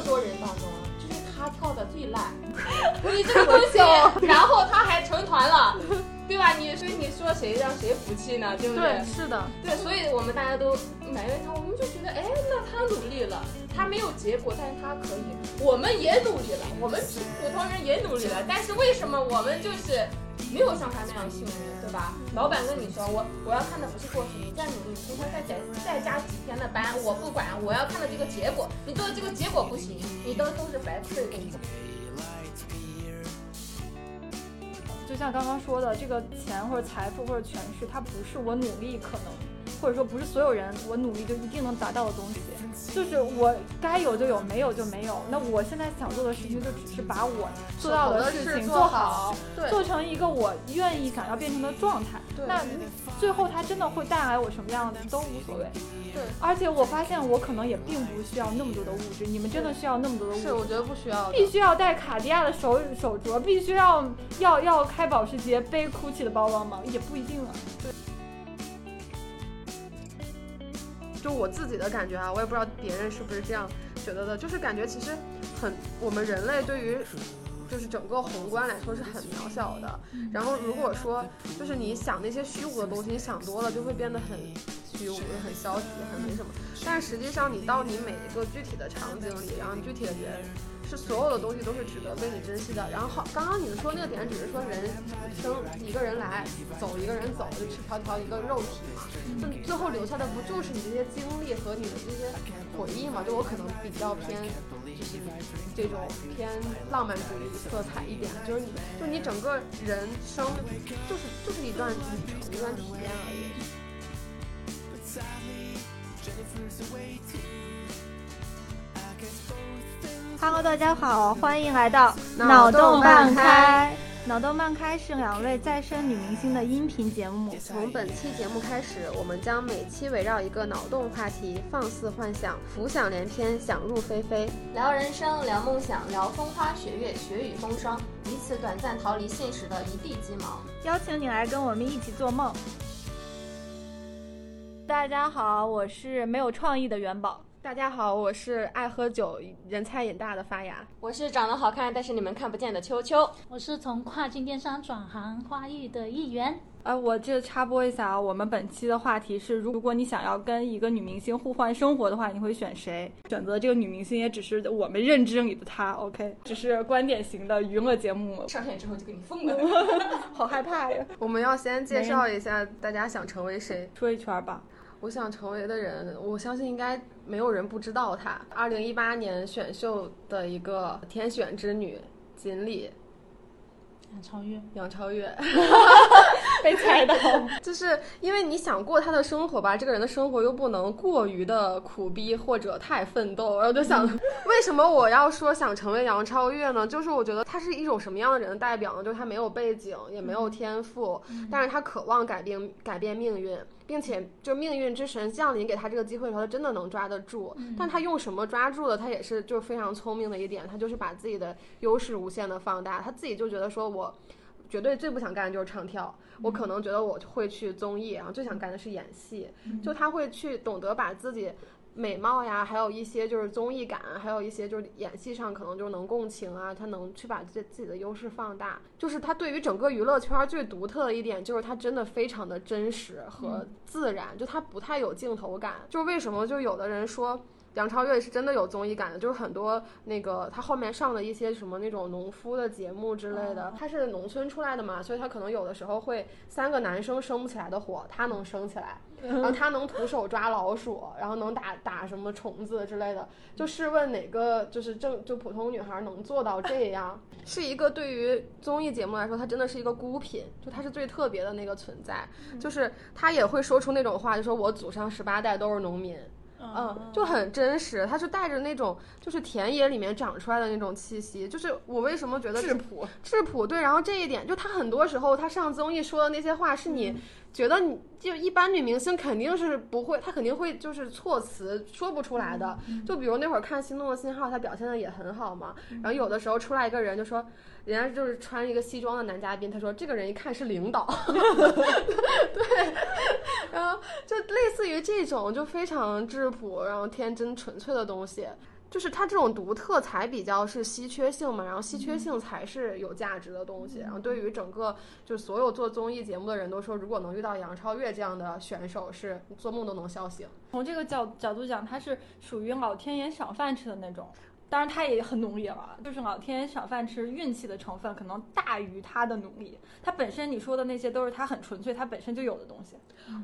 么多人当中，就是他跳的最烂。你这个东西，然后他还成团了，对吧？你所以你说谁让谁服气呢？对不对？是的，对，所以我们大家都埋怨他，我们就觉得，哎，那他努力了，他没有结果，但是他可以，我们也努力了，我们普通人也努力了，但是为什么我们就是？没有像他那样幸运，对吧？老板跟你说，我我要看的不是过程，你再努力，你今天再加再加几天的班，我不管，我要看的这个结果。你做的这个结果不行，你都都是白费功夫。就像刚刚说的，这个钱或者财富或者权势，它不是我努力可能，或者说不是所有人我努力就一定能达到的东西。就是我该有就有，没有就没有。那我现在想做的事情，就只是把我做到的事情做好，做成一个我愿意想要变成的状态。那最后它真的会带来我什么样子都无所谓。对，而且我发现我可能也并不需要那么多的物质，你们真的需要那么多的物质？是，我觉得不需要。必须要戴卡地亚的手手镯，必须要要要开保时捷，背 GUCCI 的包包吗？也不一定啊。对。就我自己的感觉啊，我也不知道别人是不是这样觉得的，就是感觉其实很，我们人类对于就是整个宏观来说是很渺小的。然后如果说就是你想那些虚无的东西，你想多了就会变得很虚无、很消极、很没什么。但是实际上你到你每一个具体的场景里，然后具体的人。是所有的东西都是值得被你珍惜的。然后好，刚刚你们说那个点只是说人生一个人来，走一个人走，就赤条条一个肉体嘛。就最后留下的不就是你这些经历和你的这些回忆嘛？就我可能比较偏，就是这种偏浪漫主义色彩一点，就是你就你整个人生就是就是一段旅程，一段体验而已。Hello，大家好，欢迎来到脑洞半开。脑洞半开是两位再生女明星的音频节目。从本期节目开始，我们将每期围绕一个脑洞话题，放肆幻想，浮想联翩，想入非非，聊人生，聊梦想，聊风花雪月，雪雨风霜，以此短暂逃离现实的一地鸡毛。邀请你来跟我们一起做梦。大家好，我是没有创意的元宝。大家好，我是爱喝酒、人菜瘾大的发芽。我是长得好看但是你们看不见的秋秋。我是从跨境电商转行花艺的一员。呃，我这插播一下啊，我们本期的话题是：如果你想要跟一个女明星互换生活的话，你会选谁？选择这个女明星也只是我们认知里的她，OK，只是观点型的娱乐节目。上线之后就给你封了，好害怕呀！我们要先介绍一下大家想成为谁，说一圈吧。我想成为的人，我相信应该没有人不知道她。二零一八年选秀的一个天选之女，锦鲤。杨超越，杨超越，被猜到，就是因为你想过他的生活吧，这个人的生活又不能过于的苦逼或者太奋斗，然后就想，为什么我要说想成为杨超越呢？就是我觉得他是一种什么样的人的代表呢？就是他没有背景，也没有天赋，但是他渴望改变改变命运，并且就命运之神降临给他这个机会的时候，他真的能抓得住。但他用什么抓住的？他也是就是非常聪明的一点，他就是把自己的优势无限的放大，他自己就觉得说我。绝对最不想干的就是唱跳，我可能觉得我会去综艺，然后最想干的是演戏。就他会去懂得把自己美貌呀，还有一些就是综艺感，还有一些就是演戏上可能就能共情啊，他能去把自自己的优势放大。就是他对于整个娱乐圈最独特的一点，就是他真的非常的真实和自然，就他不太有镜头感。就为什么就有的人说。杨超越是真的有综艺感的，就是很多那个他后面上的一些什么那种农夫的节目之类的，他是农村出来的嘛，所以他可能有的时候会三个男生生不起来的火，他能生起来，然后他能徒手抓老鼠，然后能打打什么虫子之类的。就试问哪个就是正就普通女孩能做到这样？是一个对于综艺节目来说，他真的是一个孤品，就他是最特别的那个存在，就是他也会说出那种话，就说我祖上十八代都是农民。嗯，就很真实，他是带着那种就是田野里面长出来的那种气息，就是我为什么觉得质朴，质朴对，然后这一点就他很多时候他上综艺说的那些话是你觉得你就一般女明星肯定是不会，她肯定会就是措辞说不出来的，就比如那会儿看《心动的信号》，她表现的也很好嘛，然后有的时候出来一个人就说。人家就是穿一个西装的男嘉宾，他说这个人一看是领导，对，然后就类似于这种就非常质朴，然后天真纯粹的东西，就是它这种独特才比较是稀缺性嘛，然后稀缺性才是有价值的东西。然后对于整个就所有做综艺节目的人都说，如果能遇到杨超越这样的选手，是做梦都能笑醒。从这个角角度讲，他是属于老天爷赏饭吃的那种。当然，他也很努力了，就是老天爷赏饭吃，运气的成分可能大于他的努力。他本身你说的那些都是他很纯粹，他本身就有的东西。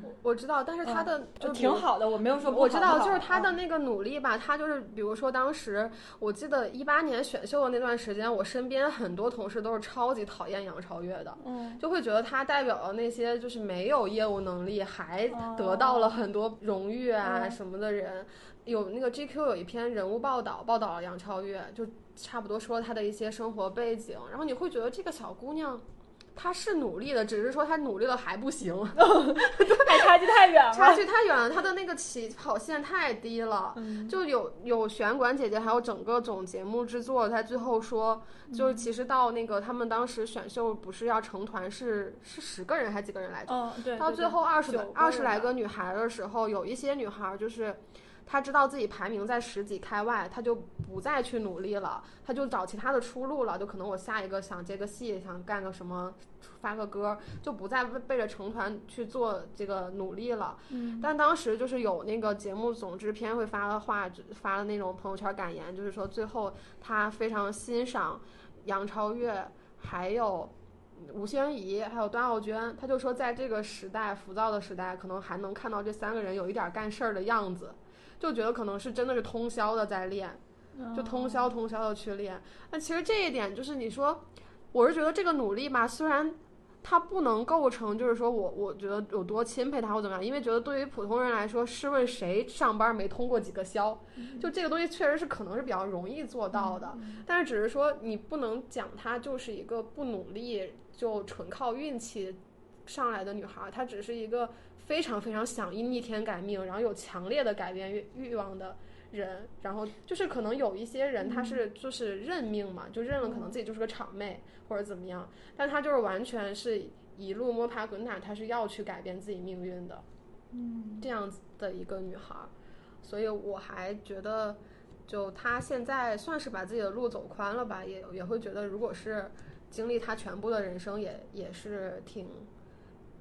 我我知道，但是他的就挺好的，我没有说不好。我知道，就是他的那个努力吧，他就是比如说当时我记得一八年选秀的那段时间，我身边很多同事都是超级讨厌杨超越的，嗯，就会觉得他代表了那些就是没有业务能力还得到了很多荣誉啊嗯什么的人。有那个 GQ 有一篇人物报道，报道了杨超越，就差不多说她的一些生活背景，然后你会觉得这个小姑娘。她是努力的，只是说她努力了还不行，还差距太远了差。距太远了，她的那个起跑线太低了。嗯就有有选管姐姐，还有整个总节目制作，在最后说，就是其实到那个他们当时选秀不是要成团是是十个人还几个人来着？哦，对。到最对对后二十个二十来个女孩的时候，有一些女孩就是。她知道自己排名在十几开外，他就不再去努力了，他就找其他的出路了。就可能我下一个想接个戏，想干个什么，发个歌，就不再为为了成团去做这个努力了。嗯但当时就是有那个节目总制片会发了话，发了那种朋友圈感言，就是说最后他非常欣赏杨超越，还有吴宣仪，还有段奥娟。他就说，在这个时代浮躁的时代，可能还能看到这三个人有一点干事儿的样子，就觉得可能是真的是通宵的在练，就通宵通宵的去练。那其实这一点就是你说，我是觉得这个努力吧，虽然。它不能构成，就是说我我觉得有多钦佩他或怎么样，因为觉得对于普通人来说，试问谁上班没通过几个宵？就这个东西确实是可能是比较容易做到的，但是只是说你不能讲她就是一个不努力就纯靠运气上来的女孩，她只是一个非常非常想因逆天改命，然后有强烈的改变欲欲望的。人，然后就是可能有一些人他是就是认命嘛，就认了可能自己就是个场妹或者怎么样，但他就是完全是一路摸爬滚打，他是要去改变自己命运的，嗯。这样子的一个女孩儿，所以我还觉得，就她现在算是把自己的路走宽了吧，也也会觉得，如果是经历她全部的人生也，也是挺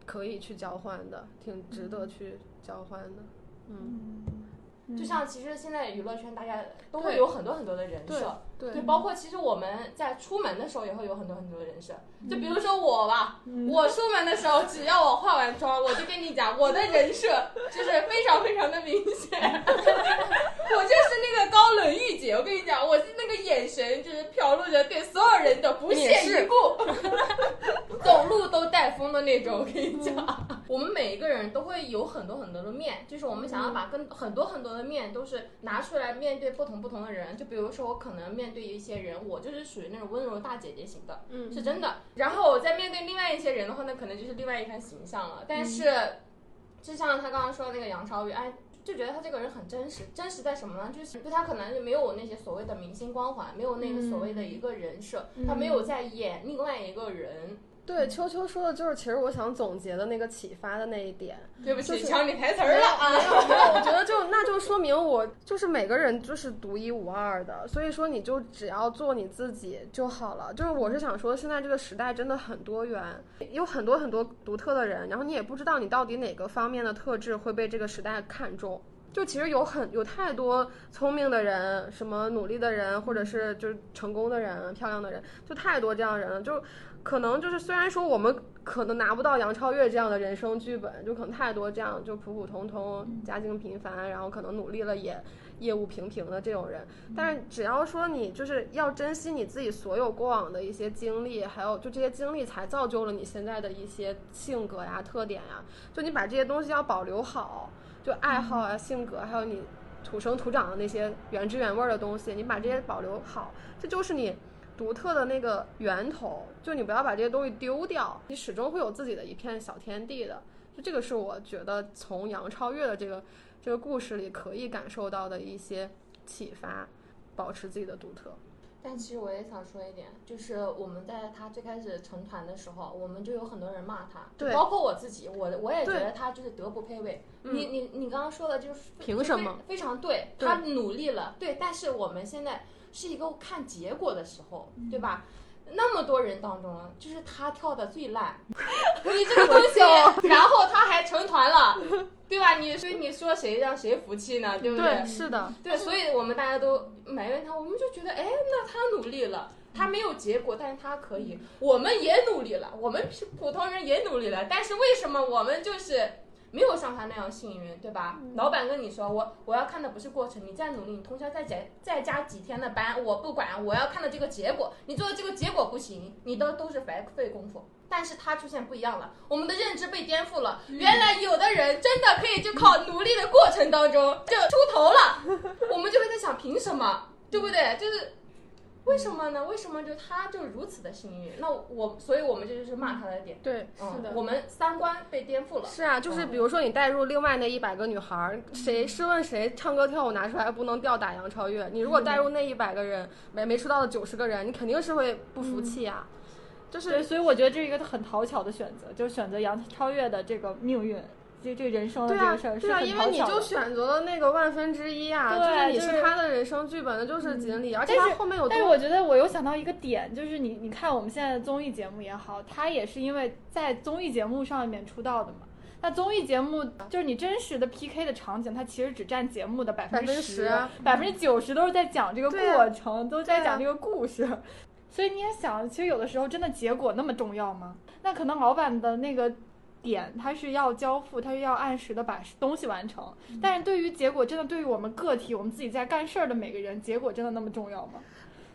可以去交换的，挺值得去交换的，嗯，就像其实现在娱乐圈大家都会有很多很多的人设，对。对，包括其实我们在出门的时候也会有很多很多的人设，就比如说我吧，我出门的时候只要我化完妆，我就跟你讲，我的人设就是非常非常的明显，我就是那个高冷御姐，我跟你讲，我是那个眼神就是飘露着对所有人的不屑一顾，走路都带风的那种，我跟你讲，我们每一个人都会有很多很多的面，就是我们想要把跟很多很多的面都是拿出来面对不同不同的人，就比如说我可能面对一些人，我就是属于那种温柔大姐姐型的，嗯是真的。然后我在面对另外一些人的话，那可能就是另外一番形象了。但是，就像他刚刚说的那个杨超越，哎。就觉得他这个人很真实，真实在什么呢？就是就他可能就没有那些所谓的明星光环，没有那个所谓的一个人设，他没有在演另外一个人。对，秋秋说的就是，其实我想总结的那个启发的那一点。对不起，就是抢你台词儿了啊！没有，我觉得就那就说明我就是每个人就是独一无二的，所以说你就只要做你自己就好了。就是我是想说，现在这个时代真的很多元，有很多很多独特的人，然后你也不知道你到底哪个方面的特质会被这个时代看重。就其实有很有太多聪明的人，什么努力的人，或者是就是成功的人、漂亮的人，就太多这样的人了。就可能就是虽然说我们可能拿不到杨超越这样的人生剧本，就可能太多这样就普普通通、家境平凡，然后可能努力了也业务平平的这种人。但是只要说你就是要珍惜你自己所有过往的一些经历，还有就这些经历才造就了你现在的一些性格呀、特点呀。就你把这些东西要保留好，就爱好啊、性格，还有你土生土长的那些原汁原味儿的东西，你把这些保留好，这就是你独特的那个源头。就你不要把这些东西丢掉，你始终会有自己的一片小天地的。就这个是我觉得从杨超越的这个这个故事里可以感受到的一些启发，保持自己的独特。但其实我也想说一点，就是我们在他最开始成团的时候，我们就有很多人骂他，对包括我自己，我我也觉得他就是德不配位。嗯你你你刚刚说的就是凭什么？非非常对，对他努力了，对，但是我们现在是一个看结果的时候，对吧？那么多人当中，就是他跳的最烂，你这个东西，然后他还成团了，对吧？你所以你说谁让谁服气呢？对不对，是的，对，所以我们大家都埋怨他，我们就觉得，哎，那他努力了，他没有结果，但是他可以，我们也努力了，我们是普通人也努力了，但是为什么我们就是没有像他那样幸运，对吧？老板跟你说，我我要看的不是过程，你再努力，你通宵再加再加几天的班，我不管，我要看的这个结果，你做的这个结果不行，你都都是白费功夫。但是他出现不一样了，我们的认知被颠覆了。原来有的人真的可以就靠努力的过程当中就出头了，我们就会在想，凭什么？对不对？就是为什么呢？为什么就他就如此的幸运？那我，所以我们这就是骂他的点。对，嗯，我们三观被颠覆了。是啊，就是比如说你带入另外那一百个女孩儿，谁试问谁唱歌跳舞拿出来不能吊打杨超越？你如果带入那一百个人，没没出道的九十个人，你肯定是会不服气呀、就是，所以我觉得这是一个很讨巧的选择，就是选择杨超越的这个命运，这这人生的对啊这个事儿，是对啊，很因为你。就选择了那个万分之一啊，就是你是是他的人生剧本的就是锦鲤，而且但是他后面有但是我觉得我又想到一个点，就是你你看我们现在的综艺节目也好，他也是因为在综艺节目上面出道的嘛。那综艺节目就是你真实的 PK 的场景，它其实只占节目的百分之十百分之九十都是在讲这个过程，都在讲这个故事。所以你也想，其实有的时候真的结果那么重要吗？那可能老板的那个点，他是要交付，他是要按时的把东西完成。但是对于结果，真的对于我们个体，我们自己在干事儿的每个人，结果真的那么重要吗？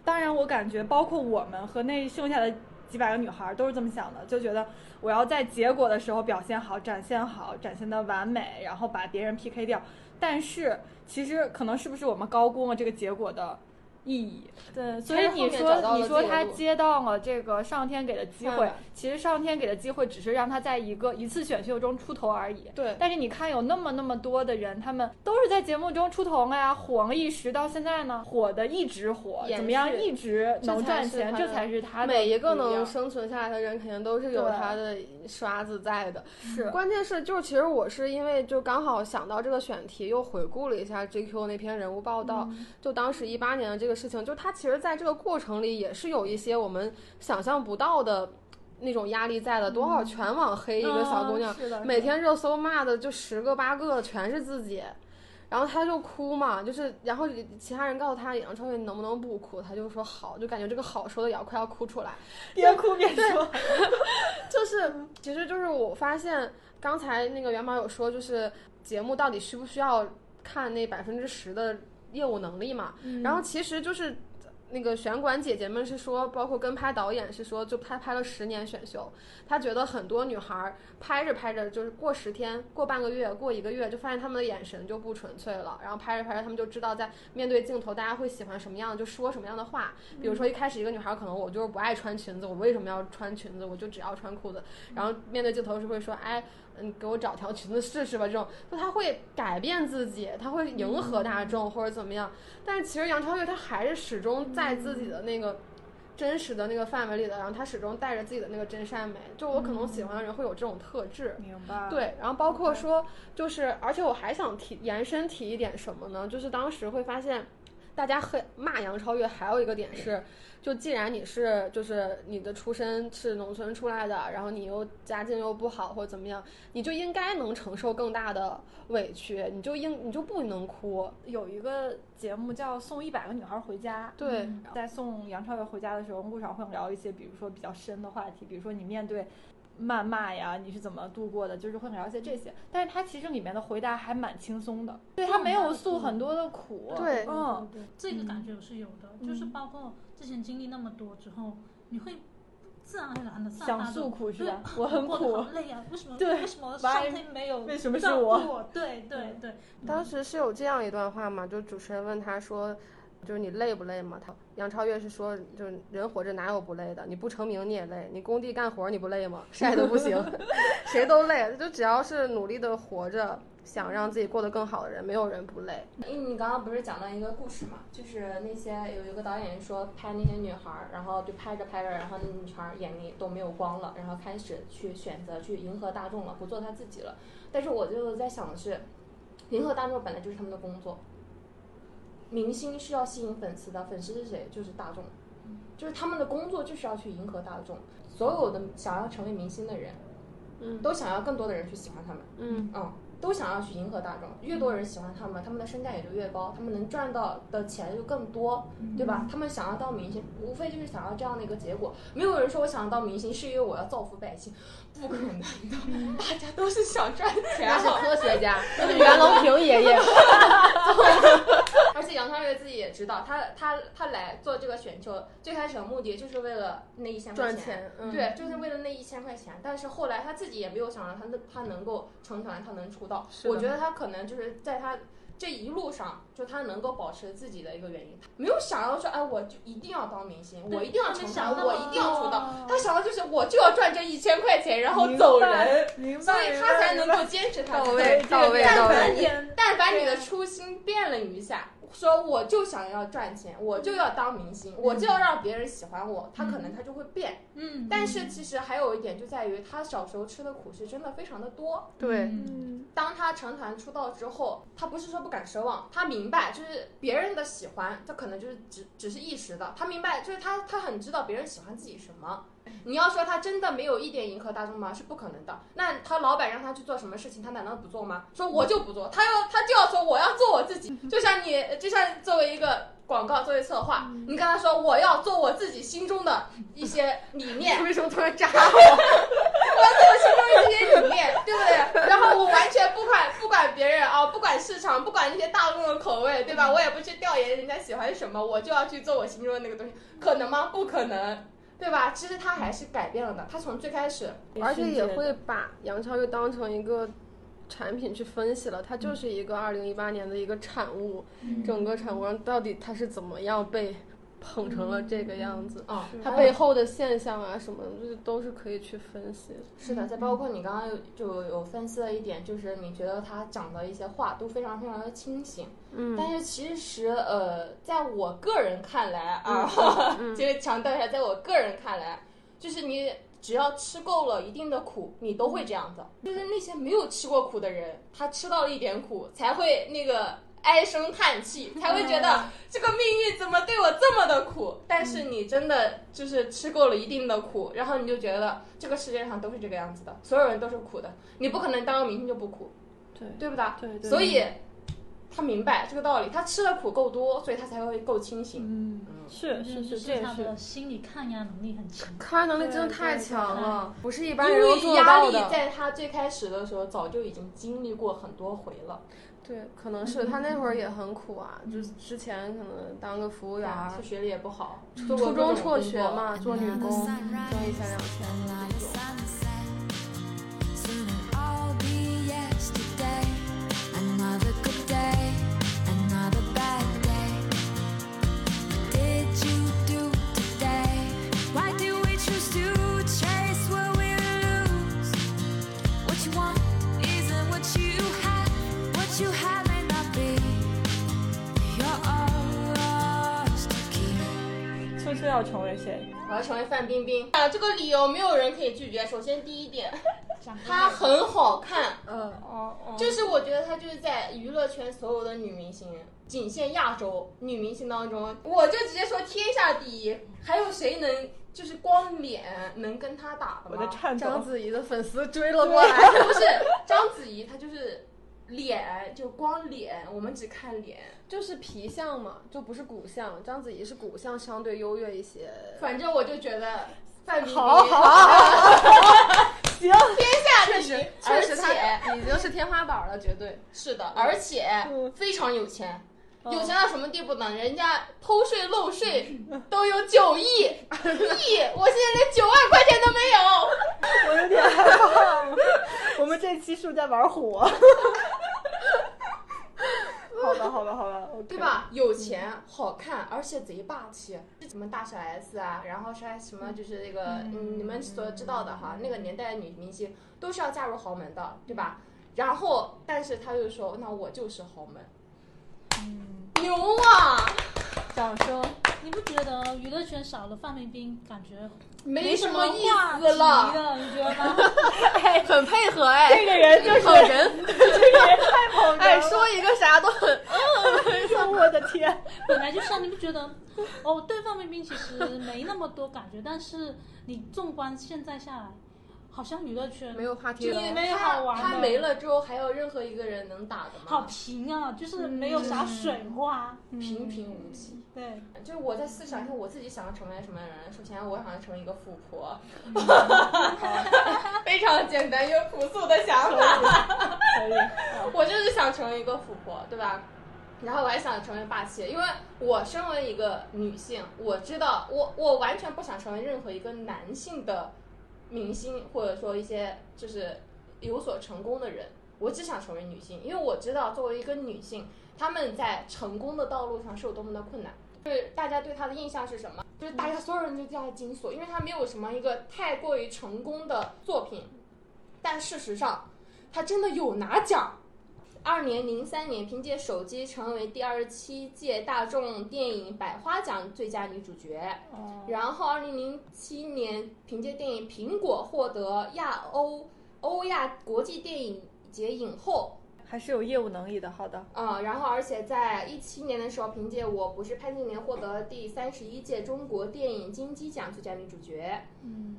当然，我感觉包括我们和那剩下的几百个女孩儿都是这么想的，就觉得我要在结果的时候表现好、展现好、展现的完美，然后把别人 PK 掉。但是其实可能是不是我们高估了这个结果的意义？对，所以你说你说他接到了这个上天给的机会嗯，其实上天给的机会只是让他在一个一次选秀中出头而已。对但是你看，有那么那么多的人，他们都是在节目中出头了呀，火了一时，到现在呢，火的一直火，怎么样一直能赚钱，这才是他的每一个能生存下来的人，肯定都是有他的刷子在的。是关键是，就是其实我是因为就刚好想到这个选题，又回顾了一下 GQ 那篇人物报道，嗯就当时一八年的这个事情，就它其实在这个过程里也是有一些我们想象不到的那种压力在的。多少全网黑一个小姑娘，每天热搜骂的就十个八个全是自己。然后他就哭嘛，就是，然后其他人告诉他杨超越你能不能不哭，他就说好，就感觉这个好说的也要快要哭出来。边哭边说，就是，其实就是我发现刚才那个元宝有说，就是节目到底需不需要看那百分之十的业务能力嘛？然后其实就是。那个选管姐姐们是说，包括跟拍导演是说，就他拍了十年选秀，他觉得很多女孩儿拍着拍着，就是过十天、过半个月、过一个月，就发现她们的眼神就不纯粹了。然后拍着拍着，她们就知道在面对镜头，大家会喜欢什么样的，就说什么样的话。比如说一开始一个女孩儿可能我就是不爱穿裙子，我为什么要穿裙子？我就只要穿裤子。然后面对镜头是会说，哎，嗯，给我找条裙子试试吧。这种，就她会改变自己，她会迎合大众或者怎么样。但是其实杨超越她还是始终在自己的那个。真实的那个范围里的，然后他始终带着自己的那个真善美，就我可能喜欢的人会有这种特质，明白？对，然后包括说，就是，而且我还想提延伸提一点什么呢？就是当时会发现，大家黑骂杨超越，还有一个点是，就既然你是就是你的出身是农村出来的，然后你又家境又不好或者怎么样，你就应该能承受更大的委屈，你就应你就不能哭，有一个节目叫《送一百个女孩回家》，对嗯。在送杨超越回家的时候，路上会聊一些，比如说比较深的话题，比如说你面对谩骂呀，你是怎么度过的，就是会很了解这些。但是他其实里面的回答还蛮轻松的，对他没有诉很多的苦，对嗯，这个感觉我是有的，就是包括之前经历那么多之后，你会自然而然的想诉苦是吧？我很苦好，累啊，为什么 对为什么上天没有为什么是我？对对对，当时是有这样一段话嘛，就主持人问他说，就是你累不累嘛？他杨超越是说，就是人活着哪有不累的？你不成名你也累，你工地干活你不累吗？晒得不行，谁都累，就只要是努力的活着，想让自己过得更好的人，没有人不累。因为你刚刚不是讲到一个故事嘛，就是那些有一个导演说拍那些女孩儿，然后就拍着拍着，然后那女孩儿眼里都没有光了，然后开始去选择去迎合大众了，不做她自己了。但是我就在想的是，迎合大众本来就是他们的工作，明星是要吸引粉丝的，粉丝是谁？就是大众，就是他们的工作就是要去迎合大众。所有的想要成为明星的人，嗯都想要更多的人去喜欢他们。嗯嗯，都想要去迎合大众，越多人喜欢他们，他们的身价也就越高，他们能赚到的钱就更多，对吧？他们想要当明星，无非就是想要这样的一个结果。没有人说我想要当明星是因为我要造福百姓，不可能的，大家都是想赚钱那是科学家，那是袁隆平爷爷。而且杨超越自己也知道，他他他来做这个选秀，最开始的目的就是为了那一千块赚钱嗯对，就是为了那一千块钱。但是后来他自己也没有想到他他能够成团，他能出道。我觉得他可能就是在他这一路上，就他能够保持自己的一个原因，没有想要说，哎，我就一定要当明星，我一定要成团，想我一定要出道多。他想的就是我就要赚这一千块钱，然后走人，明所，以他才能够坚持他到位到位但到位。凡你但凡你的初心变了一下，说我就想要赚钱，我就要当明星，我就要让别人喜欢我，他可能他就会变。嗯，但是其实还有一点就在于他小时候吃的苦是真的非常的多。对，当他成团出道之后，他不是说不敢奢望，他明白就是别人的喜欢，他可能就是只只是一时的。他明白就是他他很知道别人喜欢自己什么。你要说他真的没有一点迎合大众吗？是不可能的。那他老板让他去做什么事情，他难道不做吗？说我就不做，他要他就要说我要做我自己。就像你，就像作为一个广告，作为策划，你跟他说我要做我自己心中的一些理 念，为什么突然扎 我？我心中的这些理念，对不对？然后我完全不管不管别人啊，不管市场，不管那些大众的口味，对吧？我也不去调研人家喜欢什么，我就要去做我心中的那个东西，可能吗？不可能，对吧？其实他还是改变了的，他从最开始，而且也会把杨超越当成一个产品去分析了，它就是一个二零一八年的一个产物，整个产物上到底它是怎么样被捧成了这个样子，啊、它背后的现象啊什么的，这都是可以去分析。是的，再包括你刚刚就有分析了一点，就是你觉得他讲的一些话都非常非常的清醒，嗯但是其实呃，在我个人看来啊，嗯这个强调一下，在我个人看来，就是你只要吃够了一定的苦，你都会这样子。就是那些没有吃过苦的人，他吃到了一点苦，才会那个唉声叹气，才会觉得这个命运怎么对我这么的苦。但是你真的就是吃够了一定的苦，然后你就觉得这个世界上都是这个样子的，所有人都是苦的，你不可能当个明星就不苦，对对不对？对对，所以他明白这个道理，他吃的苦够多，所以他才会够清醒。嗯，是是是，这也是他的心理抗压能力很强。抗压能力真的太强了，不是一般人能做得为压力。在他最开始的时候早就已经经历过很多回了，对，可能是他那会儿也很苦啊，就是之前可能当个服务员儿他，学历也不好，初中辍学嘛，做女工，挣一千两千的那种。我要成为范冰冰啊！这个理由没有人可以拒绝。首先第一点，她很好看，嗯，哦哦，就是我觉得她就是在娱乐圈所有的女明星，仅限亚洲女明星当中，我就直接说天下第一，还有谁能就是光脸能跟她打的我吗？在颤抖章。子怡的粉丝追了过来，不是章子怡，她就是脸，就光脸，我们只看脸。就是皮相嘛，就不是骨相。章子怡是骨相相对优越一些。反正我就觉得范冰冰好好 行，天下第一，确而实且她已经是天花板了，绝对。是的，而且嗯非常有钱。嗯有钱到什么地步呢？人家偷税漏税都有九亿 亿，我现在连九万块钱都没有。我有点害怕。我们这期是不是在玩火？好的，好的，好的对？吧？有钱、好看，而且贼霸气。什么大小 S 啊，然后是什么就是那个嗯，你们所知道的哈，那个年代的女明星都是要嫁入豪门的，对吧？然后，但是他就说，那我就是豪门，嗯，牛啊！掌声。你不觉得娱乐圈少了范冰冰，感觉没什什么意思了。你觉得吗？很配合哎，这个人就是好人，这个人太捧哎，哏哎。说一个啥都很，我的天！本来就是啊，你不觉得？哦，对范冰冰其实没那么多感觉，但是你纵观现在下来，好像娱乐圈没有话题了。就没有好玩的，他没了之后，还有任何一个人能打的吗？好平啊，就是没有啥水花。平平无奇。对，就是我在思想上，我自己想要成为什么样的人？首先，我想要成为一个富婆，非常简单又朴素的想法。可以，我就是想成为一个富婆，对吧？然后我还想成为霸气，因为我身为一个女性，我知道我我完全不想成为任何一个男性的明星，或者说一些就是有所成功的人。我只想成为女性，因为我知道作为一个女性，她们在成功的道路上是有多么的困难。就是大家对她的印象是什么？就是大家所有人都叫她金锁，因为她没有什么一个太过于成功的作品。但事实上，她真的有拿奖。二年零三年，凭借手机成为第二十七届大众电影百花奖最佳女主角。哦，然后，二零零七年凭借电影《苹果》获得亚欧欧亚国际电影节影后。还是有业务能力的。好的，啊、然后而且在一七年的时候，凭借《我不是潘金莲》获得第三十一届中国电影金鸡奖最佳女主角。嗯，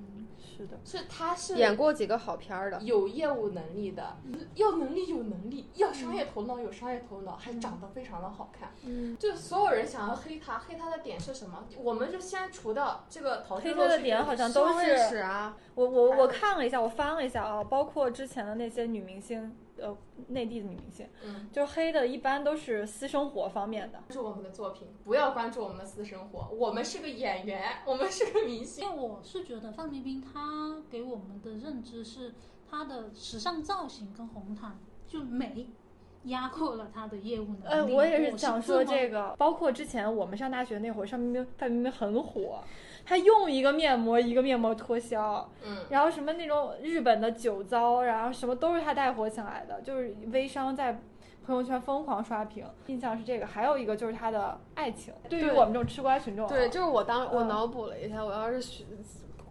是的，是他是演过几个好片儿的，有业务能力的，要能力有能力，要商业头脑有商业头脑，还长得非常的好看。嗯，就所有人想要黑他，黑他的点是什么？我们就先除掉这个逃黑他的点好像都双认识是啊，我我我看了一下，我翻了一下啊，包括之前的那些女明星，呃，内地的女明星，嗯，就黑的一般都是私生活方面的。关注我们的作品，不要关注我们的私生活。我们是个演员，我们是个明星。因为我是觉得范冰冰她给我们的认知是她的时尚造型跟红毯就美压过了他的业务能呃，力。我也是是想说这个，包括之前我们上大学那会儿，范冰冰范冰冰很火，她用一个面膜一个面膜脱销，嗯，然后什么那种日本的酒糟，然后什么都是她带火起来的，就是微商在朋友圈疯狂刷屏，印象是这个。还有一个就是她的爱情，对于我们这种吃瓜群众啊，对，就是我当我嗯脑补了一下，我要是学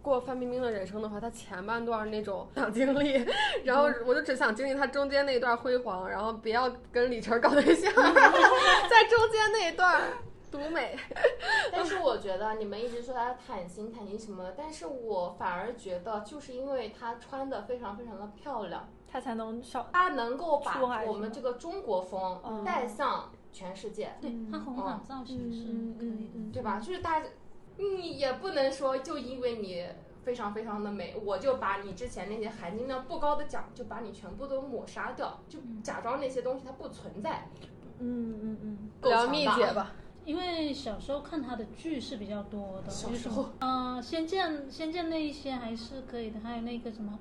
过范冰冰的人生的话，她前半段那种 想经历，然后我就只想经历她中间那一段辉煌，然后不要跟李晨搞对象，在中间那一段独美。但是我觉得你们一直说她坦心坦心什么的，但是我反而觉得就是因为她穿的非常非常的漂亮，她才能上。她能够把我们这个中国风嗯带向全世界。对她红毯造型是嗯可以的。嗯对吧？就是大家，你也不能说就因为你非常非常的美，我就把你之前那些含金量不高的奖，就把你全部都抹杀掉，就假装那些东西它不存在。嗯嗯嗯，聊蜜姐吧，因为小时候看他的剧是比较多的，小时比如说，呃，仙剑，仙剑那一些还是可以的，还有那个什么，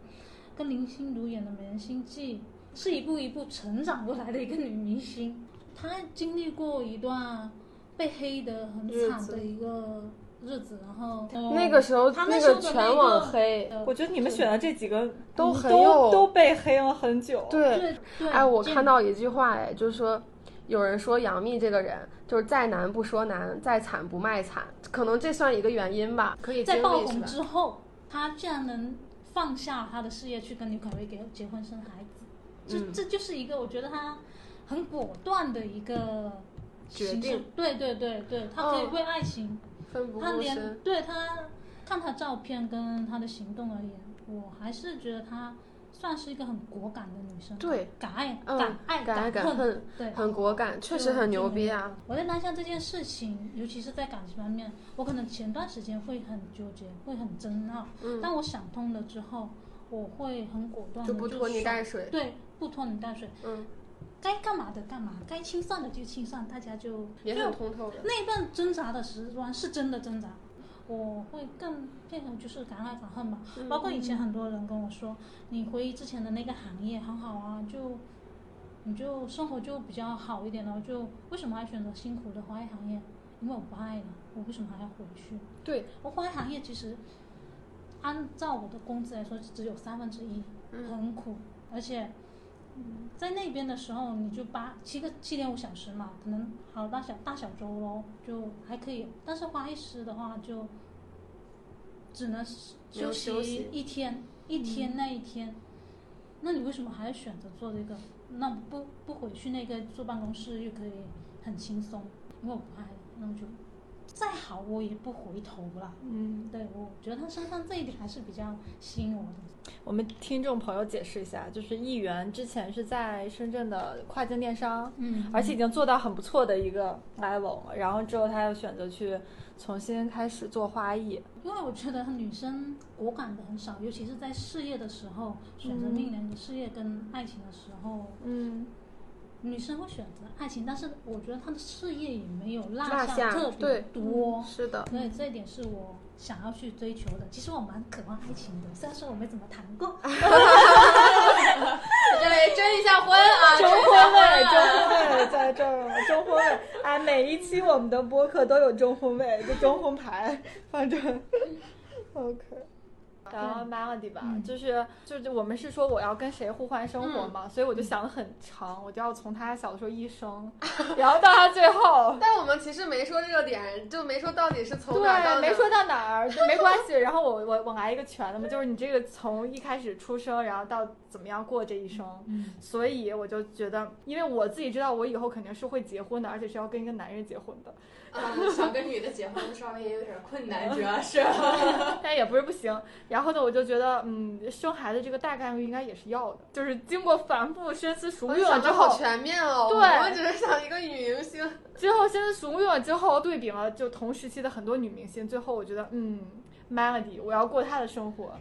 跟林心如演的《美人心计》，是一步一步成长过来的一个女明星。她经历过一段被黑的很惨的一个日子，然后那个时候他那那个时候全网黑，呃我觉得你们选的这几个都很有都被黑了很久。对，对对，哎，我看到一句话，哎，就是说，有人说杨幂这个人就是再难不说难，再惨不卖惨，可能这算一个原因吧，可以在爆红？之后，她竟然能放下她的事业去跟刘恺威结结婚生孩子，这、嗯这就是一个我觉得她很果断的一个决定。对对对对，她可以哦为爱情，奋不她连。对她看她照片跟她的行动而言，我还是觉得她算是一个很果敢的女生。对，敢爱嗯敢爱敢爱敢恨，恨对，很果敢，确实很牛逼啊！我在当下这件事情，尤其是在感情方面，我可能前段时间会很纠结，会很争拗。嗯当我想通了之后，我会很果断的就不拖泥带水。对，不拖泥带水，嗯，该干嘛的干嘛，该清算的就清算，大家就也就很通透的。那一段挣扎的时光是真的挣扎。我会更变成就是敢爱敢恨吧，嗯包括以前很多人跟我说，你回忆之前的那个行业很好啊，就你就生活就比较好一点了，就为什么还选择辛苦的花艺行业？因为我不爱了，我为什么还要回去？对，我花艺行业其实按照我的工资来说，只有三分之一，嗯很苦，而且在那边的时候，你就八七个七点五小时嘛，可能好大小大小周咯，就还可以。但是花艺师的话就只能休休息一天，一天那一天。那你为什么还要选择做这个？那不不回去那个坐办公室又可以很轻松，因为我不爱，那我就再好我也不回头了。嗯，对，我觉得他身上这一点还是比较吸引我的。我们听众朋友解释一下，就是议员之前是在深圳的跨境电商，嗯而且已经做到很不错的一个 level 了。然后之后他又选择去重新开始做花艺，因为我觉得女生果敢的很少，尤其是在事业的时候，选择命人的事业跟爱情的时候，嗯，女生会选择爱情，但是我觉得她的事业也没有落落下特对别多。是的，所以这一点是我想要去追求的。其实我蛮渴望爱情的，虽然说我没怎么谈过。这里征一下婚啊，征征一下婚位，啊征婚位在这儿了，征婚位，哎，每一期我们的播客都有征婚位，就征婚牌放这儿。OK。然后 Melody 吧，就是就是我们是说我要跟谁互换生活嘛，所以我就想的很长，我就要从他小的时候一生，然后到他最后，但我们其实没说这个点，就没说到底是从哪儿到对，哪。没说到哪儿，没关系。然后我我我来一个全的嘛，就是你这个从一开始出生，然后到怎么样过这一生。嗯，所以我就觉得，因为我自己知道我以后肯定是会结婚的，而且是要跟一个男人结婚的，啊，想跟女的结婚稍微也有点困难，主要是。但也不是不行。然后呢，我就觉得，嗯，生孩子这个大概率应该也是要的，就是经过反复深思熟虑了之后好后，全面哦。对我只是想一个女明星。之后深思熟虑了之后，对比了就同时期的很多女明星，最后我觉得，嗯，Melody，我要过她的生活。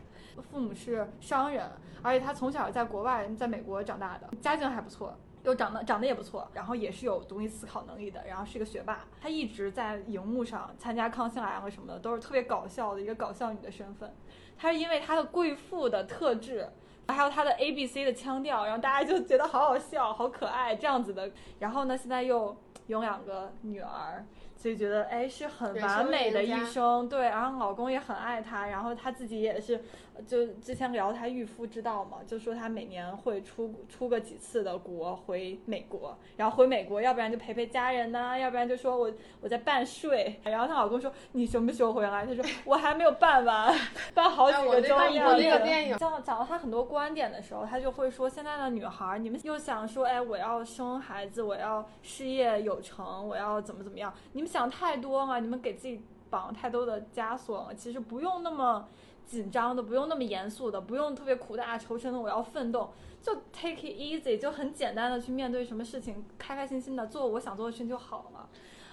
父母是商人，而且她从小在国外，在美国长大的，家境还不错。又长得长得也不错，然后也是有独立思考能力的，然后是个学霸。她一直在荧幕上参加《康熙来了》什么的，都是特别搞笑的一个搞笑女的身份。她是因为她的贵妇的特质，还有她的 A B C 的腔调，然后大家就觉得好好笑、好可爱这样子的。然后呢，现在又有两个女儿，所以觉得哎是很完美的一生。对，然后老公也很爱她，然后她自己也是，就之前聊她御夫之道嘛，就说她每年会出出个几次的国回美国，然后回美国，要不然就陪陪家人呐、要不然就说我我在办税。然后她老公说你什么时候回来？她说我还没有办完，办好几个周个我讲讲到他很多观点的时候，她就会说，现在的女孩儿，你们又想说，哎，我要生孩子，我要事业有成，我要怎么怎么样？你们想太多了，你们给自己绑太多的枷锁了。其实不用那么紧张的，不用那么严肃的，不用特别苦大仇深的，我要奋斗，就 take it easy，就很简单的去面对什么事情，开开心心的做我想做的事情就好了。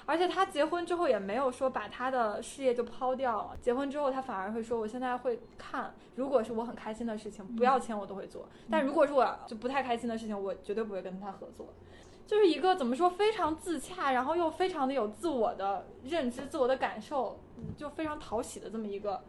而且他结婚之后也没有说把他的事业就抛掉了，结婚之后他反而会说，我现在会看，如果是我很开心的事情，不要钱我都会做，但如果是我就不太开心的事情，我绝对不会跟他合作。就是一个怎么说非常自洽，然后又非常的有自我的认知、自我的感受，就非常讨喜的这么一个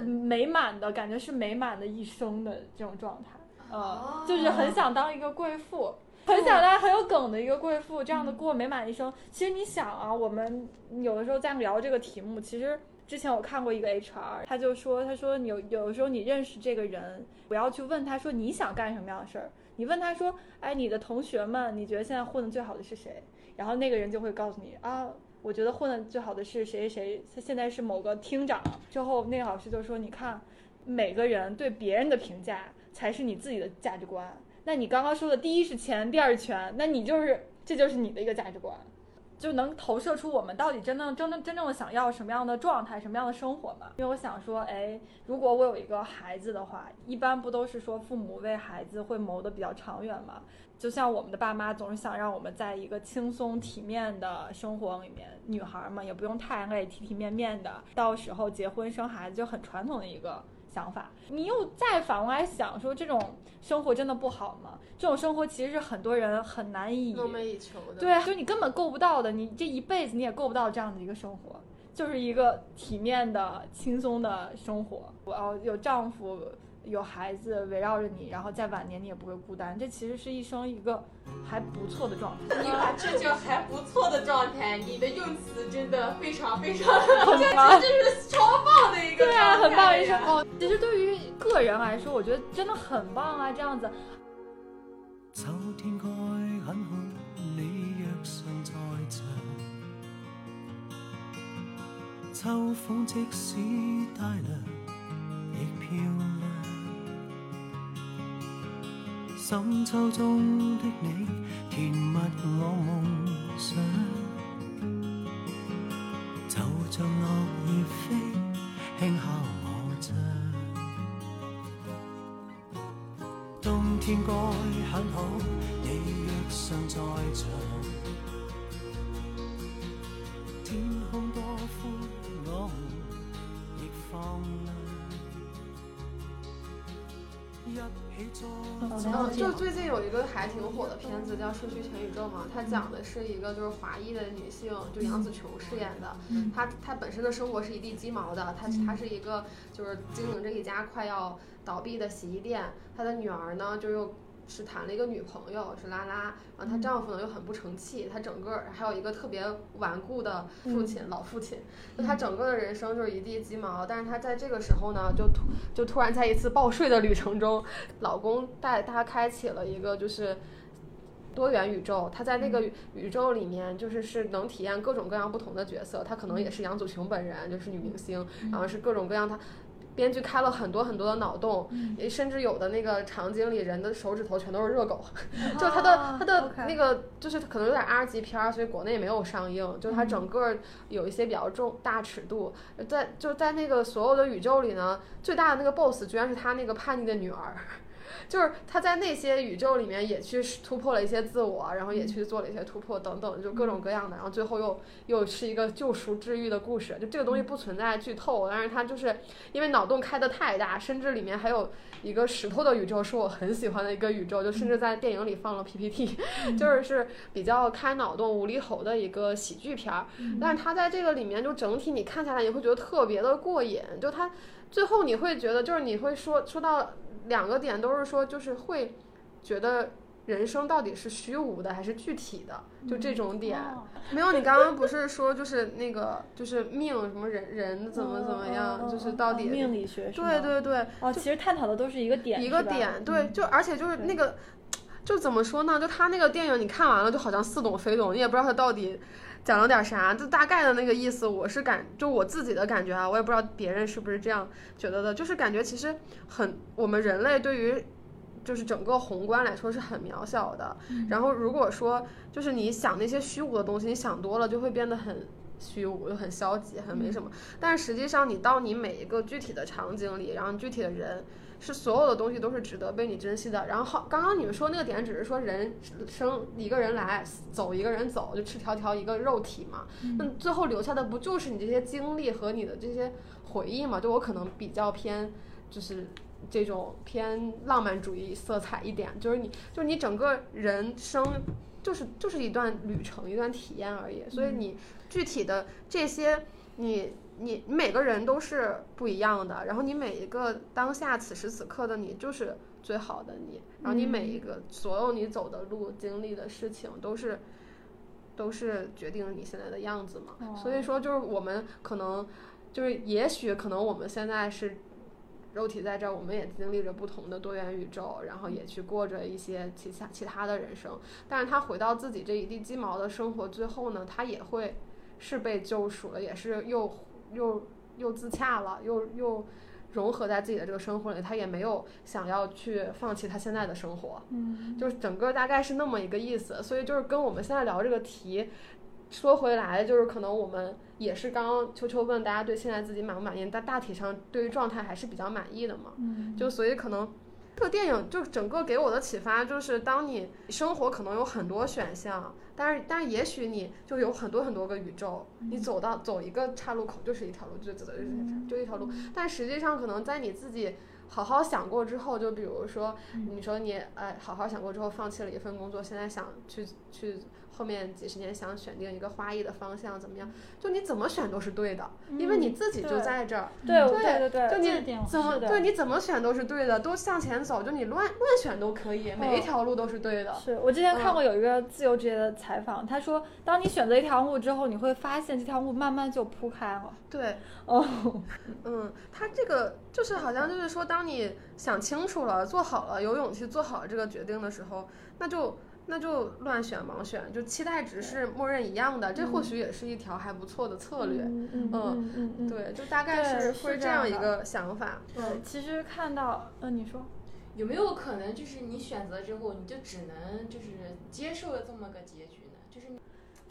美满的感觉是美满的一生的这种状态，呃，哦就是很想当一个贵妇，很想当很有梗的一个贵妇，这样的过美满一生。其实你想啊，我们有的时候在聊这个题目，其实。之前我看过一个 HR，他就说，他说你有有的时候你认识这个人，不要去问他说你想干什么样的事儿，你问他说，哎，你的同学们，你觉得现在混的最好的是谁？然后那个人就会告诉你啊，我觉得混的最好的是谁谁谁，他现在是某个厅长。之后那个老师就说，你看，每个人对别人的评价才是你自己的价值观。那你刚刚说的第一是钱，第二是权，那你就是这就是你的一个价值观。就能投射出我们到底真正真正真正的想要什么样的状态，什么样的生活嘛？因为我想说，哎，如果我有一个孩子的话，一般不都是说父母为孩子会谋得比较长远嘛？就像我们的爸妈总是想让我们在一个轻松体面的生活里面，女孩嘛也不用太累，体体面面的，到时候结婚生孩子就很传统的一个想法。你又再反过来想说，这种生活真的不好吗？这种生活其实是很多人很难以梦寐以求的。对，啊，就你根本够不到的，你这一辈子你也够不到这样的一个生活，就是一个体面的、轻松的生活。我要有丈夫、有孩子围绕着你，然后在晚年你也不会孤单，这其实是一生一个还不错的状态。你把这叫还不错的状态，你的用词真的非常非常，很棒 这是超棒的一个对啊，状态很棒一生。哦。其实对于个人来说，我觉得真的很棒啊，这样子。秋天該很好，你若尚在場。秋風即使帶涼，亦漂亮。深秋中的你，甜蜜我梦想。就像落叶飞，轻敲我窗。冬天该很好，你若尚在场。嗯，就最近有一个还挺火的片子叫《社区全宇宙》嘛，它讲的是一个就是华裔的女性，就杨紫琼饰演的，她她本身的生活是一地鸡毛的，她她是一个就是经营着一家快要倒闭的洗衣店，她的女儿呢就又。是谈了一个女朋友，是拉拉，然后她丈夫呢又很不成器，她整个儿还有一个特别顽固的父亲，老父亲，就她整个的人生就是一地鸡毛，但是她在这个时候呢，就突就突然在一次报税的旅程中，老公带她开启了一个就是多元宇宙，她在那个宇宇宙里面就是是能体验各种各样不同的角色，她可能也是杨紫琼本人，就是女明星，然后是各种各样她。编剧开了很多很多的脑洞，也甚至有的那个场景里人的手指头全都是热狗，就他的他的那个就是可能有点 R 级片儿，所以国内没有上映。就它整个有一些比较重大尺度，在就在那个所有的宇宙里呢，最大的那个 BOSS 居然是他那个叛逆的女儿。就是他在那些宇宙里面也去突破了一些自我，然后也去做了一些突破等等，就各种各样的，然后最后又又是一个救赎治愈的故事。就这个东西不存在剧透，但是它就是因为脑洞开得太大，甚至里面还有一个石头的宇宙是我很喜欢的一个宇宙，就甚至在电影里放了 PPT，就是是比较开脑洞、无厘头的一个喜剧片儿。但是它在这个里面就整体你看下来，你会觉得特别的过瘾，就它最后你会觉得就是你会说说到两个点都是说就是会觉得人生到底是虚无的还是具体的，就这种点。哦没有，你刚刚不是说就是那个就是命什么人人怎么怎么样，就是到底嗯命理学是对对对，哦，其实探讨的都是一个点，一个点，对，嗯就而且就是那个，就怎么说呢？就他那个电影，你看完了就好像似懂非懂，你也不知道他到底讲了点啥，就大概的那个意思。我是感，就我自己的感觉啊，我也不知道别人是不是这样觉得的，就是感觉其实很，我们人类对于。就是整个宏观来说是很渺小的，然后如果说就是你想那些虚无的东西，你想多了就会变得很虚无，就很消极，很没什么。但是实际上，你到你每一个具体的场景里，然后具体的人，是所有的东西都是值得被你珍惜的。然后好，刚刚你们说那个点只是说人生一个人来，走一个人走，就赤条条一个肉体嘛。那最后留下的不就是你这些经历和你的这些回忆嘛？就我可能比较偏，就是。这种偏浪漫主义色彩一点，就是你，就是你整个人生，就是就是一段旅程，一段体验而已。所以你具体的这些，你你你每个人都是不一样的，然后你每一个当下此时此刻的你就是最好的你，然后你每一个所有你走的路、经历的事情都是。都是决定了你现在的样子嘛，所以说就是我们可能，就是也许可能我们现在是肉体在这儿，我们也经历着不同的多元宇宙，然后也去过着一些其他其他的人生。但是他回到自己这一地鸡毛的生活，最后呢，他也会是被救赎了，也是又又又自洽了，又又融合在自己的这个生活里。他也没有想要去放弃他现在的生活，嗯，就是整个大概是那么一个意思。所以就是跟我们现在聊这个题。说回来，就是可能我们也是刚刚秋秋问大家对现在自己满不满意，但大体上对于状态还是比较满意的嘛。嗯就所以可能这个电影就整个给我的启发就是，当你生活可能有很多选项，但是但是也许你就有很多很多个宇宙，你走到走一个岔路口就是一条路，就走的就一条路，但实际上可能在你自己。好好想过之后，就比如说，你说你哎，好好想过之后，放弃了一份工作，现在想去去后面几十年想选定一个花艺的方向，怎么样？就你怎么选都是对的，因为你自己就在这儿。对对对对就你怎么对你怎么选都是对的，都向前走，就你乱乱选都可以，每一条路都是对的。是我之前看嗯过有一个自由职业的采访，他说，当你选择一条路之后，你会发现这条路慢慢就铺开了。对，哦，嗯，他这个就是好像就是说，当当你想清楚了、做好了、有勇气做好这个决定的时候，那就那就乱选盲选，就期待值是默认一样的，这或许也是一条还不错的策略。嗯嗯嗯嗯嗯，对，就大概是是会这样一个想法。对，其实看到，嗯，你说，有没有可能就是你选择之后，你就只能就是接受了这么个结局呢？就是你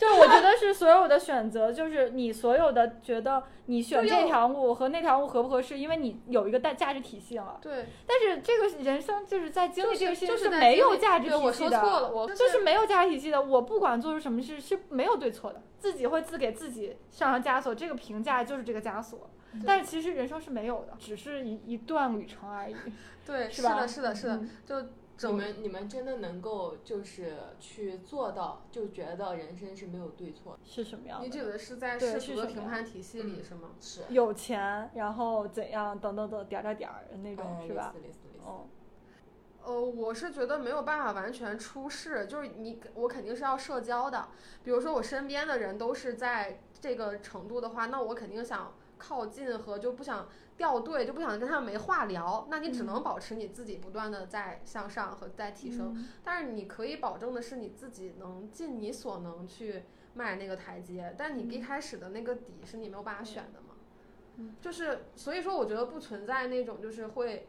就是我觉得是所有的选择，就是你所有的觉得你选这条路和那条路合不合适，因为你有一个大价值体系了。对，但是这个人生就是在经历这个事情就是没有价值体系的。我说错了，我就是没有价值体系的，我不管做出什么事是没有对错的，自己会自给自己上上枷锁，这个评价就是这个枷锁。但是其实人生是没有的，只是一一段旅程而已。对，是吧是的，是的，是的嗯，就你整们你们真的能够就是去做到，就觉得人生是没有对错。是什么样你指的？是在对世俗的评判体系里是吗？是，有钱，然后怎样，等等等，点儿点儿点儿那种，哎是吧？？类似类似。哦，呃，我是觉得没有办法完全出世，就是你我肯定是要社交的。比如说我身边的人都是在这个程度的话，那我肯定想靠近和就不想掉队，就不想跟他们没话聊。那你只能保持你自己不断的在向上和在提升。嗯但是你可以保证的是你自己能尽你所能去迈那个台阶，但你一开始的那个底是你没有办法选的嘛。嗯就是所以说，我觉得不存在那种就是会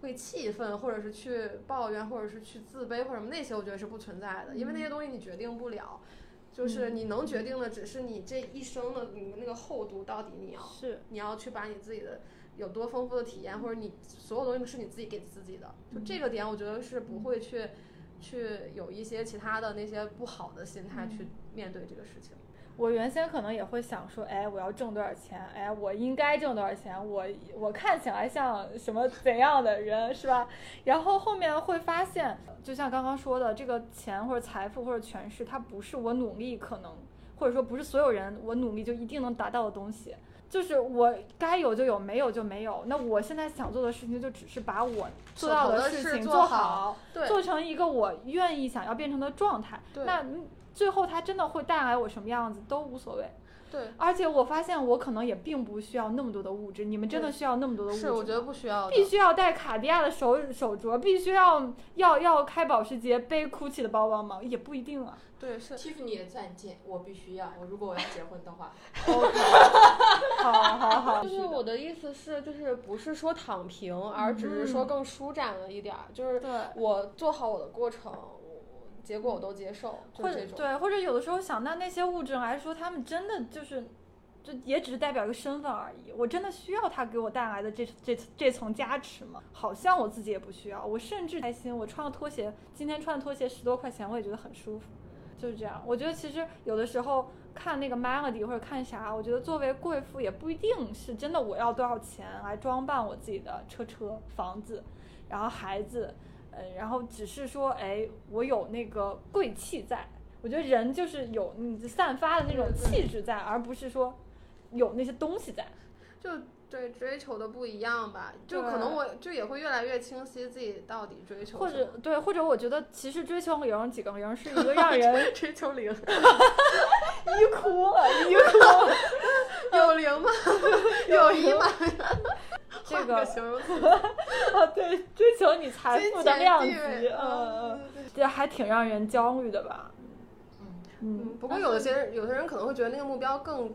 会气愤，或者是去抱怨，或者是去自卑或者什么那些，我觉得是不存在的，因为那些东西你决定不了。就是你能决定的，只是你这一生的你的那个厚度，到底你要是，你要去把你自己的有多丰富的体验，或者你所有东西是你自己给自己的，就这个点，我觉得是不会去去有一些其他的那些不好的心态去面对这个事情。我原先可能也会想说，哎，我要挣多少钱？哎，我应该挣多少钱？我我看起来像什么怎样的人，是吧？然后后面会发现，就像刚刚说的，这个钱或者财富或者权势，它不是我努力可能，或者说不是所有人我努力就一定能达到的东西。就是我该有就有，没有就没有。那我现在想做的事情，就只是把我做到的事情做好做成一个我愿意想要变成的状态。对那嗯最后它真的会带来我什么样子都无所谓。对，而且我发现我可能也并不需要那么多的物质，你们真的需要那么多的物质吗？是我觉得不需要。必须要戴卡地亚的手手镯，必须要要要开保时捷，背 GUCCI 的包包吗？也不一定啊。对是。Tiffany 的钻戒我必须要，我如果我要结婚的话，好好好，就是我的意思是，就是不是说躺平，而只是说更舒展了一点儿。就是对。我做好我的过程，我结果我都接受，就或者。对，或者有的时候想，那那些物质来说，他们真的就是，就也只是代表一个身份而已。我真的需要他给我带来的这这这层加持吗？好像我自己也不需要。我甚至开心，我穿个拖鞋，今天穿的拖鞋十多块钱，我也觉得很舒服。就是这样。我觉得其实有的时候看那个 Melody 或者看啥，我觉得作为贵妇也不一定是真的我要多少钱来装扮我自己的车车、房子，然后孩子。呃，然后只是说，哎，我有那个贵气在。我觉得人就是有你散发的那种气质在，而不是说有那些东西在。就对追求的不一样吧，就可能我就也会越来越清晰自己到底追求或者对，或者我觉得其实追求零几个零是一个 让人追求零，一哭了，一哭。有零吗？有一吗？这换个形容词，啊，对，追求你财富的量级，嗯嗯，嗯。这还挺让人焦虑的吧？嗯，嗯嗯，不过有些人，有些人可能会觉得那个目标更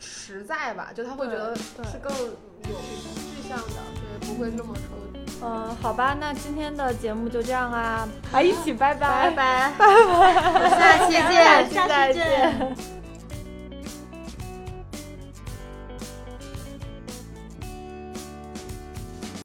实在吧，就他会觉得是更有具象的，对，不会那么说。嗯，好吧，那今天的节目就这样啦，啊，一起拜拜，拜。拜，拜拜 下期见 下期见见。